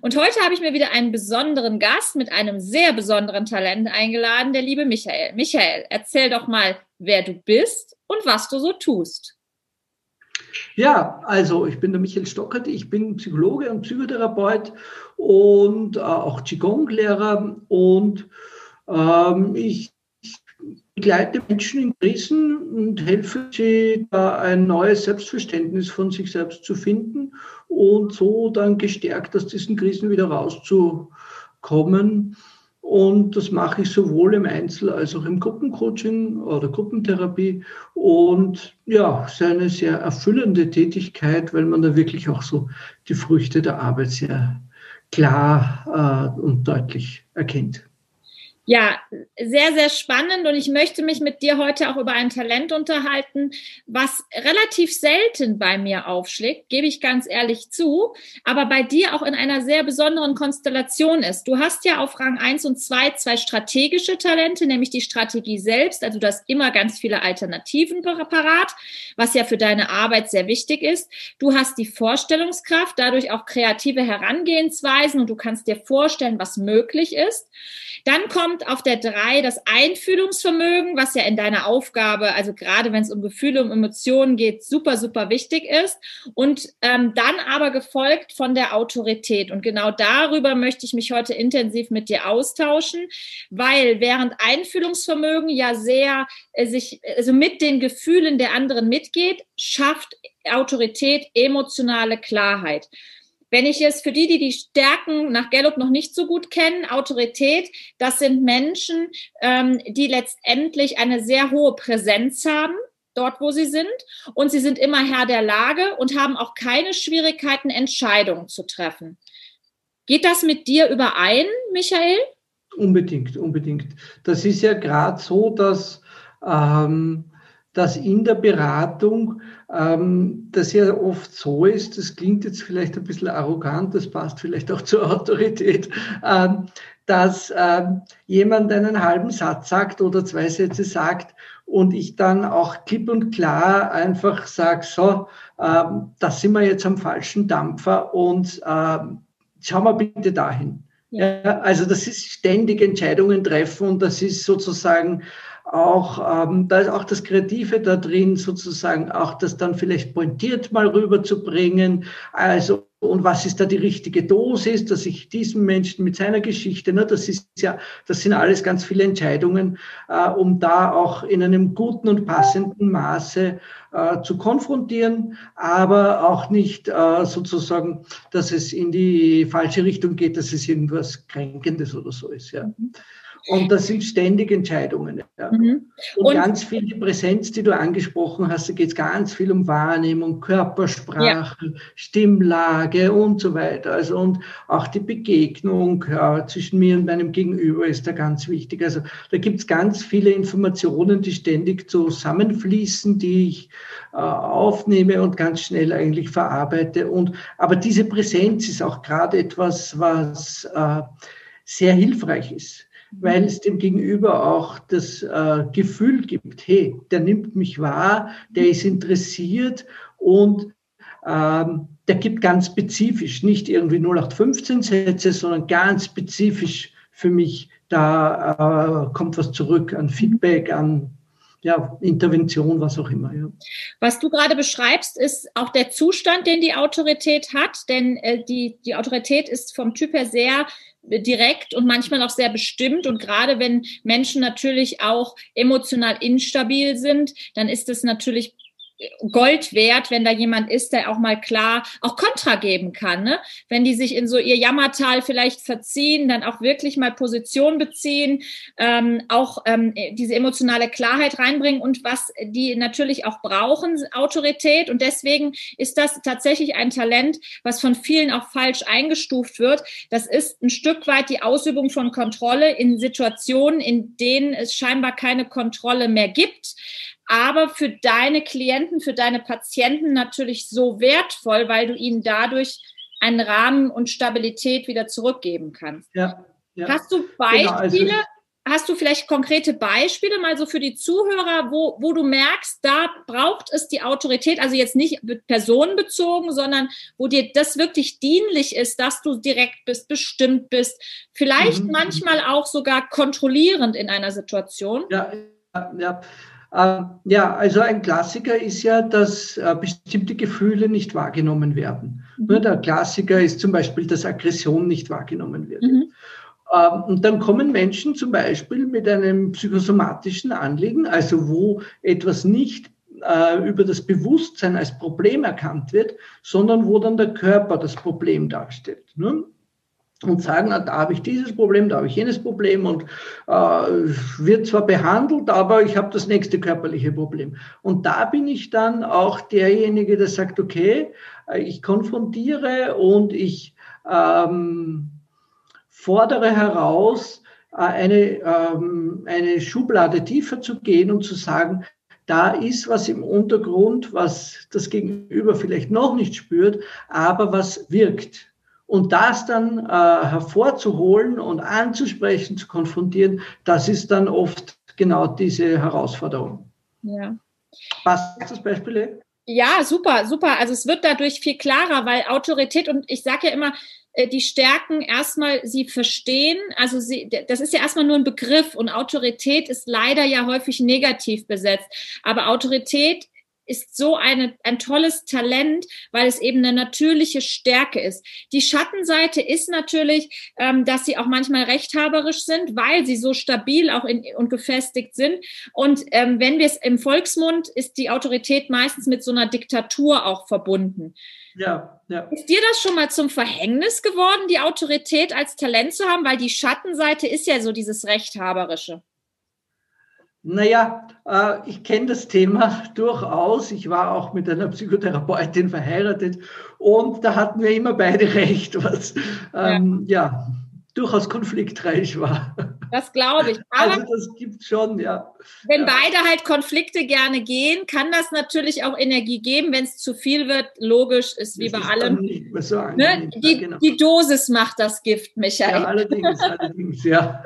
Und heute habe ich mir wieder einen besonderen Gast mit einem sehr besonderen Talent eingeladen, der liebe Michael. Michael, erzähl doch mal, wer du bist und was du so tust. Ja, also ich bin der Michael Stockert, ich bin Psychologe und Psychotherapeut und äh, auch Qigong-Lehrer und ähm, ich begleite Menschen in Krisen und helfe sie, da ein neues Selbstverständnis von sich selbst zu finden und so dann gestärkt aus diesen Krisen wieder rauszukommen. Und das mache ich sowohl im Einzel- als auch im Gruppencoaching oder Gruppentherapie. Und ja, es ist eine sehr erfüllende Tätigkeit, weil man da wirklich auch so die Früchte der Arbeit sehr klar äh, und deutlich erkennt. Ja, sehr, sehr spannend und ich möchte mich mit dir heute auch über ein Talent unterhalten, was relativ selten bei mir aufschlägt, gebe ich ganz ehrlich zu, aber bei dir auch in einer sehr besonderen Konstellation ist. Du hast ja auf Rang 1 und 2 zwei strategische Talente, nämlich die Strategie selbst, also du hast immer ganz viele Alternativen parat, was ja für deine Arbeit sehr wichtig ist. Du hast die Vorstellungskraft, dadurch auch kreative Herangehensweisen und du kannst dir vorstellen, was möglich ist. Dann kommt auf der drei das Einfühlungsvermögen, was ja in deiner Aufgabe, also gerade wenn es um Gefühle, um Emotionen geht, super, super wichtig ist. Und ähm, dann aber gefolgt von der Autorität. Und genau darüber möchte ich mich heute intensiv mit dir austauschen, weil während Einfühlungsvermögen ja sehr äh, sich, also mit den Gefühlen der anderen mitgeht, schafft Autorität emotionale Klarheit. Wenn ich es für die, die die Stärken nach Gallup noch nicht so gut kennen, Autorität, das sind Menschen, ähm, die letztendlich eine sehr hohe Präsenz haben dort, wo sie sind. Und sie sind immer Herr der Lage und haben auch keine Schwierigkeiten, Entscheidungen zu treffen. Geht das mit dir überein, Michael? Unbedingt, unbedingt. Das ist ja gerade so, dass ähm, dass in der Beratung ähm, das ja oft so ist, das klingt jetzt vielleicht ein bisschen arrogant, das passt vielleicht auch zur Autorität, ähm, dass ähm, jemand einen halben Satz sagt oder zwei Sätze sagt und ich dann auch klipp und klar einfach sage, so, ähm, das sind wir jetzt am falschen Dampfer und ähm, schauen wir bitte dahin. Ja. ja, also das ist ständig Entscheidungen treffen und das ist sozusagen auch, ähm, da ist auch das Kreative da drin, sozusagen auch das dann vielleicht pointiert mal rüberzubringen. Also, und was ist da die richtige Dosis, dass ich diesem Menschen mit seiner Geschichte, ne, das ist ja, das sind alles ganz viele Entscheidungen, äh, um da auch in einem guten und passenden Maße äh, zu konfrontieren, aber auch nicht äh, sozusagen, dass es in die falsche Richtung geht, dass es irgendwas Kränkendes oder so ist, ja. Mhm. Und das sind ständig Entscheidungen. Ja. Mhm. Und, und, ganz viel die Präsenz, die du angesprochen hast, da geht es ganz viel um Wahrnehmung, Körpersprache, ja. Stimmlage und so weiter. Also und auch die Begegnung ja, zwischen mir und meinem Gegenüber ist da ganz wichtig. Also da gibt es ganz viele Informationen, die ständig zusammenfließen, die ich äh, aufnehme und ganz schnell eigentlich verarbeite. Und aber diese Präsenz ist auch gerade etwas, was äh, sehr hilfreich ist weil es dem Gegenüber auch das äh, Gefühl gibt, hey, der nimmt mich wahr, der ist interessiert und ähm, der gibt ganz spezifisch, nicht irgendwie 0815 Sätze, sondern ganz spezifisch für mich, da äh, kommt was zurück an Feedback, an ja, Intervention, was auch immer. Ja. Was du gerade beschreibst, ist auch der Zustand, den die Autorität hat, denn äh, die, die Autorität ist vom Typ her sehr direkt und manchmal auch sehr bestimmt. Und gerade wenn Menschen natürlich auch emotional instabil sind, dann ist es natürlich Gold wert, wenn da jemand ist, der auch mal klar auch Kontra geben kann. Ne? Wenn die sich in so ihr Jammertal vielleicht verziehen, dann auch wirklich mal Position beziehen, ähm, auch ähm, diese emotionale Klarheit reinbringen und was die natürlich auch brauchen, Autorität. Und deswegen ist das tatsächlich ein Talent, was von vielen auch falsch eingestuft wird. Das ist ein Stück weit die Ausübung von Kontrolle in Situationen, in denen es scheinbar keine Kontrolle mehr gibt aber für deine Klienten, für deine Patienten natürlich so wertvoll, weil du ihnen dadurch einen Rahmen und Stabilität wieder zurückgeben kannst. Ja, ja. Hast du Beispiele? Genau, also hast du vielleicht konkrete Beispiele mal so für die Zuhörer, wo, wo du merkst, da braucht es die Autorität, also jetzt nicht personenbezogen, sondern wo dir das wirklich dienlich ist, dass du direkt bist, bestimmt bist, vielleicht mhm. manchmal auch sogar kontrollierend in einer Situation? Ja, ja. Ähm, ja, also ein Klassiker ist ja, dass äh, bestimmte Gefühle nicht wahrgenommen werden. Mhm. Ne, der Klassiker ist zum Beispiel, dass Aggression nicht wahrgenommen wird. Mhm. Ähm, und dann kommen Menschen zum Beispiel mit einem psychosomatischen Anliegen, also wo etwas nicht äh, über das Bewusstsein als Problem erkannt wird, sondern wo dann der Körper das Problem darstellt. Ne? Und sagen, na, da habe ich dieses Problem, da habe ich jenes Problem und äh, wird zwar behandelt, aber ich habe das nächste körperliche Problem. Und da bin ich dann auch derjenige, der sagt, okay, äh, ich konfrontiere und ich ähm, fordere heraus, äh, eine, ähm, eine Schublade tiefer zu gehen und zu sagen, da ist was im Untergrund, was das Gegenüber vielleicht noch nicht spürt, aber was wirkt. Und das dann äh, hervorzuholen und anzusprechen, zu konfrontieren, das ist dann oft genau diese Herausforderung. Ja. Passt das Beispiel? Ja, super, super. Also es wird dadurch viel klarer, weil Autorität und ich sage ja immer, äh, die Stärken erstmal sie verstehen. Also sie, das ist ja erstmal nur ein Begriff und Autorität ist leider ja häufig negativ besetzt. Aber Autorität ist so eine, ein tolles Talent, weil es eben eine natürliche Stärke ist. Die Schattenseite ist natürlich, ähm, dass sie auch manchmal rechthaberisch sind, weil sie so stabil auch in, und gefestigt sind. Und ähm, wenn wir es im Volksmund, ist die Autorität meistens mit so einer Diktatur auch verbunden. Ja, ja. Ist dir das schon mal zum Verhängnis geworden, die Autorität als Talent zu haben? Weil die Schattenseite ist ja so dieses Rechthaberische. Naja, äh, ich kenne das Thema durchaus. Ich war auch mit einer Psychotherapeutin verheiratet und da hatten wir immer beide recht, was ähm, ja. ja durchaus konfliktreich war. Das glaube ich. Aber also das gibt schon, ja. Wenn ja. beide halt Konflikte gerne gehen, kann das natürlich auch Energie geben. Wenn es zu viel wird, logisch ist wie das bei allem. Ne? die, genau. die, Dosis macht das Gift, Michael. Ja, allerdings, allerdings, ja.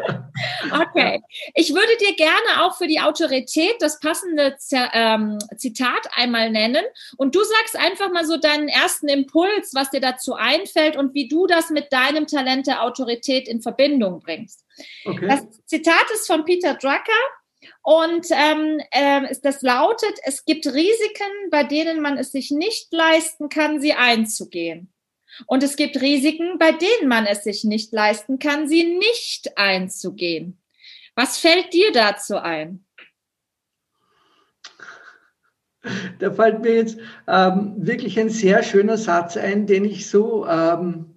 Okay. Ich würde dir gerne auch für die Autorität das passende ähm, Zitat einmal nennen. Und du sagst einfach mal so deinen ersten Impuls, was dir dazu einfällt und wie du das mit deinem Talent der Autorität in Verbindung bringst. Okay. Das Zitat ist von Peter Drucker und ähm, äh, das lautet, es gibt Risiken, bei denen man es sich nicht leisten kann, sie einzugehen. Und es gibt Risiken, bei denen man es sich nicht leisten kann, sie nicht einzugehen. Was fällt dir dazu ein? Da fällt mir jetzt ähm, wirklich ein sehr schöner Satz ein, den ich so ähm,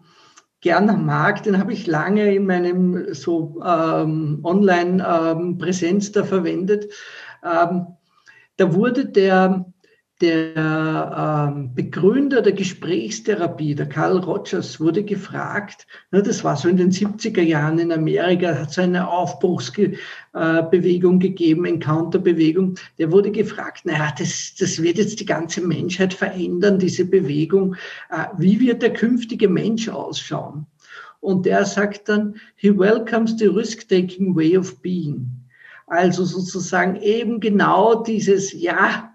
gern mag, den habe ich lange in meinem so ähm, Online-Präsenz ähm, da verwendet. Ähm, da wurde der, der ähm, Begründer der Gesprächstherapie, der Carl Rogers, wurde gefragt, ne, das war so in den 70er Jahren in Amerika, hat so eine Aufbruchsbewegung äh, gegeben, Encounter-Bewegung, der wurde gefragt, naja, das, das wird jetzt die ganze Menschheit verändern, diese Bewegung. Äh, wie wird der künftige Mensch ausschauen? Und der sagt dann, he welcomes the risk-taking way of being. Also sozusagen eben genau dieses, ja,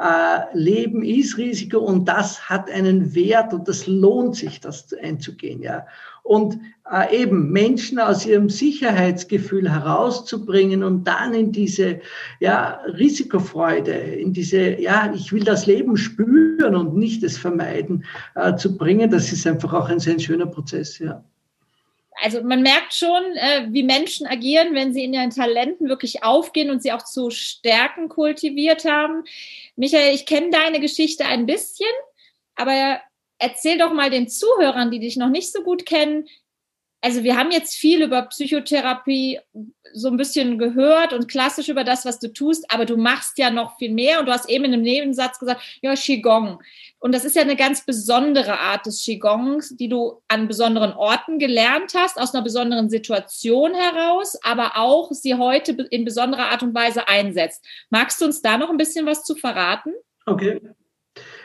äh, Leben ist Risiko und das hat einen Wert und das lohnt sich, das einzugehen, ja. Und äh, eben Menschen aus ihrem Sicherheitsgefühl herauszubringen und dann in diese ja, Risikofreude, in diese, ja, ich will das Leben spüren und nicht es vermeiden, äh, zu bringen, das ist einfach auch ein sehr schöner Prozess, ja also man merkt schon, äh, wie Menschen agieren, wenn sie in ihren Talenten wirklich aufgehen und sie auch zu Stärken kultiviert haben. Michael, ich kenne deine Geschichte ein bisschen, aber erzähl doch mal den Zuhörern, die dich noch nicht so gut kennen, also wir haben jetzt viel über Psychotherapie so ein bisschen gehört und klassisch über das, was du tust, aber du machst ja noch viel mehr und du hast eben in einem Nebensatz gesagt, ja, Qigong. Und das ist ja eine ganz besondere Art des Qigongs, die du an besonderen Orten gelernt hast, aus einer besonderen Situation heraus, aber auch sie heute in besonderer Art und Weise einsetzt. Magst du uns da noch ein bisschen was zu verraten? Okay.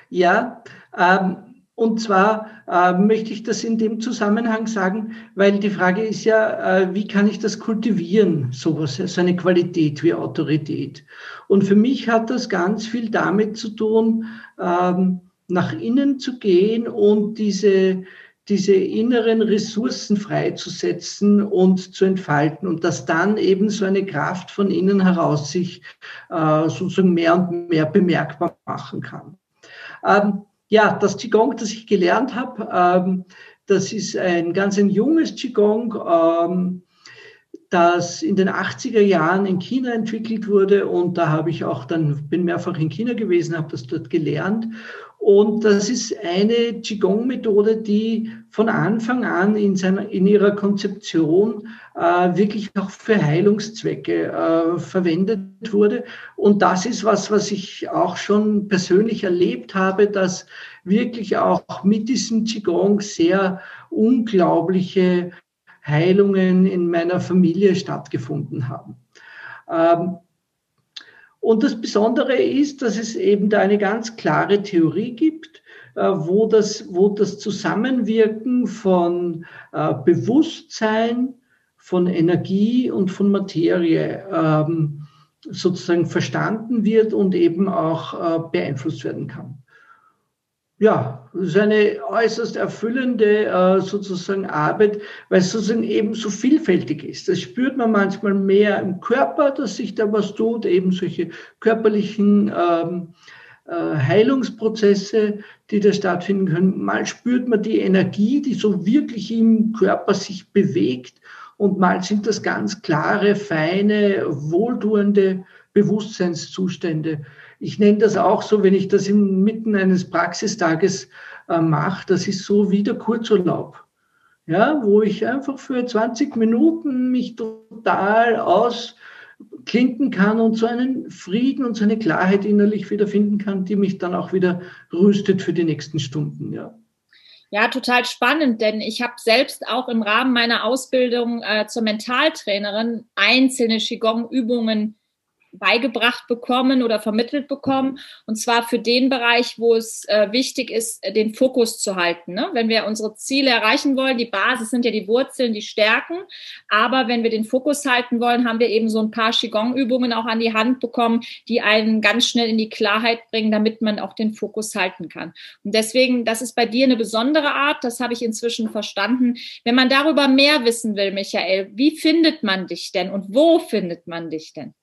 Ja, ähm, und zwar äh, möchte ich das in dem Zusammenhang sagen, weil die Frage ist ja, äh, wie kann ich das kultivieren, sowas, so eine Qualität wie Autorität. Und für mich hat das ganz viel damit zu tun, ähm, nach innen zu gehen und diese, diese inneren Ressourcen freizusetzen und zu entfalten und dass dann eben so eine Kraft von innen heraus sich äh, sozusagen mehr und mehr bemerkbar machen kann. Ähm, ja, das Qigong, das ich gelernt habe, ähm, das ist ein ganz ein junges Qigong, ähm, das in den 80er Jahren in China entwickelt wurde. Und da habe ich auch dann, bin mehrfach in China gewesen, habe das dort gelernt und das ist eine Qigong-Methode, die von Anfang an in, seiner, in ihrer Konzeption äh, wirklich auch für Heilungszwecke äh, verwendet wurde. Und das ist was, was ich auch schon persönlich erlebt habe, dass wirklich auch mit diesem Qigong sehr unglaubliche Heilungen in meiner Familie stattgefunden haben. Ähm, und das Besondere ist, dass es eben da eine ganz klare Theorie gibt, äh, wo das, wo das Zusammenwirken von äh, Bewusstsein, von Energie und von Materie ähm, sozusagen verstanden wird und eben auch äh, beeinflusst werden kann ja, das ist eine äußerst erfüllende äh, sozusagen Arbeit, weil es sozusagen eben so vielfältig ist. Das spürt man manchmal mehr im Körper, dass sich da was tut, eben solche körperlichen ähm, äh, Heilungsprozesse, die da stattfinden können. Mal spürt man die Energie, die so wirklich im Körper sich bewegt und mal sind das ganz klare, feine, wohltuende Bewusstseinszustände ich nenne das auch so, wenn ich das inmitten eines Praxistages äh, mache, das ist so wie der Kurzurlaub. Ja, wo ich einfach für 20 Minuten mich total ausklinken kann und so einen Frieden und so eine Klarheit innerlich wiederfinden kann, die mich dann auch wieder rüstet für die nächsten Stunden, ja. Ja, total spannend, denn ich habe selbst auch im Rahmen meiner Ausbildung äh, zur Mentaltrainerin einzelne Qigong-Übungen beigebracht bekommen oder vermittelt bekommen. Und zwar für den Bereich, wo es äh, wichtig ist, äh, den Fokus zu halten. Ne? Wenn wir unsere Ziele erreichen wollen, die Basis sind ja die Wurzeln, die Stärken. Aber wenn wir den Fokus halten wollen, haben wir eben so ein paar Qigong-Übungen auch an die Hand bekommen, die einen ganz schnell in die Klarheit bringen, damit man auch den Fokus halten kann. Und deswegen, das ist bei dir eine besondere Art. Das habe ich inzwischen verstanden. Wenn man darüber mehr wissen will, Michael, wie findet man dich denn und wo findet man dich denn?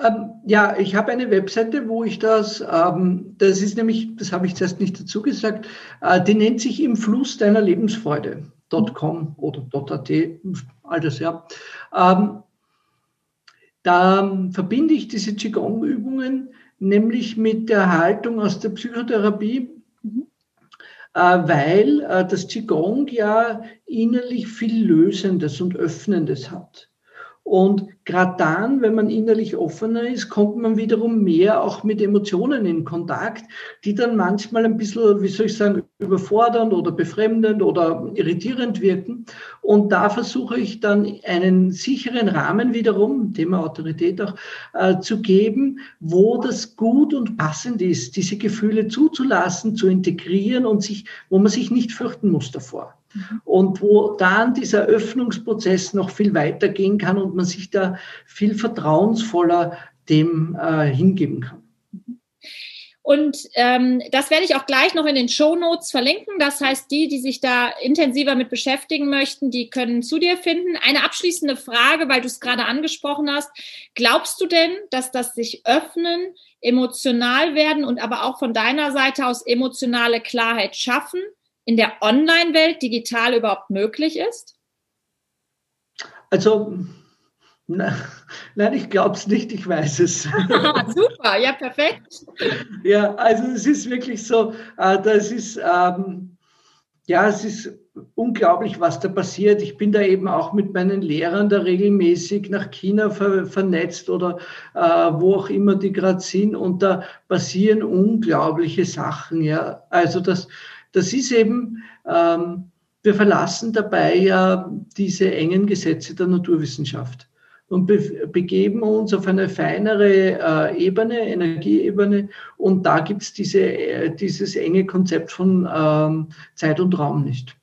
Ähm, ja, ich habe eine Webseite, wo ich das, ähm, das ist nämlich, das habe ich zuerst nicht dazu gesagt, äh, die nennt sich im Fluss deiner Lebensfreude.com oder .at, all das, ja. Ähm, da verbinde ich diese Qigong-Übungen nämlich mit der Haltung aus der Psychotherapie, mhm. äh, weil äh, das Qigong ja innerlich viel Lösendes und Öffnendes hat. Und gerade dann, wenn man innerlich offener ist, kommt man wiederum mehr auch mit Emotionen in Kontakt, die dann manchmal ein bisschen, wie soll ich sagen, überfordernd oder befremdend oder irritierend wirken. Und da versuche ich dann einen sicheren Rahmen wiederum, Thema Autorität auch, äh, zu geben, wo das gut und passend ist, diese Gefühle zuzulassen, zu integrieren und sich, wo man sich nicht fürchten muss davor. Mhm. Und wo dann dieser Öffnungsprozess noch viel weiter gehen kann und man sich da viel vertrauensvoller dem äh, hingeben kann. Und ähm, das werde ich auch gleich noch in den Show Notes verlinken. Das heißt, die, die sich da intensiver mit beschäftigen möchten, die können zu dir finden. Eine abschließende Frage, weil du es gerade angesprochen hast. Glaubst du denn, dass das sich öffnen, emotional werden und aber auch von deiner Seite aus emotionale Klarheit schaffen in der Online-Welt digital überhaupt möglich ist? Also Nein, ich glaube es nicht, ich weiß es. Super, ja, perfekt. Ja, also es ist wirklich so, äh, das ist, ähm, ja, es ist unglaublich, was da passiert. Ich bin da eben auch mit meinen Lehrern da regelmäßig nach China ver vernetzt oder äh, wo auch immer die gerade sind und da passieren unglaubliche Sachen. Ja, also das, das ist eben, ähm, wir verlassen dabei ja diese engen Gesetze der Naturwissenschaft und be begeben uns auf eine feinere äh, Ebene, Energieebene. Und da gibt's diese, äh, dieses enge Konzept von ähm, Zeit und Raum nicht.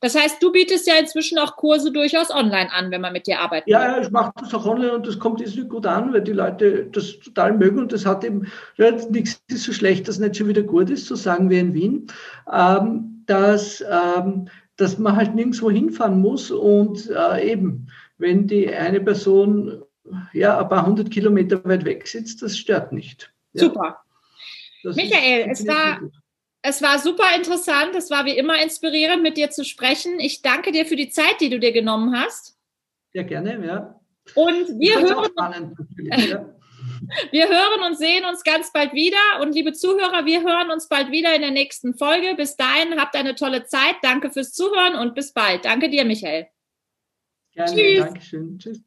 Das heißt, du bietest ja inzwischen auch Kurse durchaus online an, wenn man mit dir arbeitet. Ja, ja, ich mache das auch online und das kommt nicht gut an, weil die Leute das total mögen und das hat eben, ja, nichts ist so schlecht, dass nicht schon wieder gut ist, so sagen wir in Wien, ähm, dass, ähm, dass man halt nirgendwo hinfahren muss und äh, eben, wenn die eine Person ja ein paar hundert Kilometer weit weg sitzt, das stört nicht. Ja. Super. Das Michael, es war, es war super interessant. Es war wie immer inspirierend, mit dir zu sprechen. Ich danke dir für die Zeit, die du dir genommen hast. Ja, gerne, ja. Und wir hören, spannend, ja. wir hören und sehen uns ganz bald wieder. Und liebe Zuhörer, wir hören uns bald wieder in der nächsten Folge. Bis dahin, habt eine tolle Zeit. Danke fürs Zuhören und bis bald. Danke dir, Michael. Gerne, Tschüss. Dankeschön. Tschüss.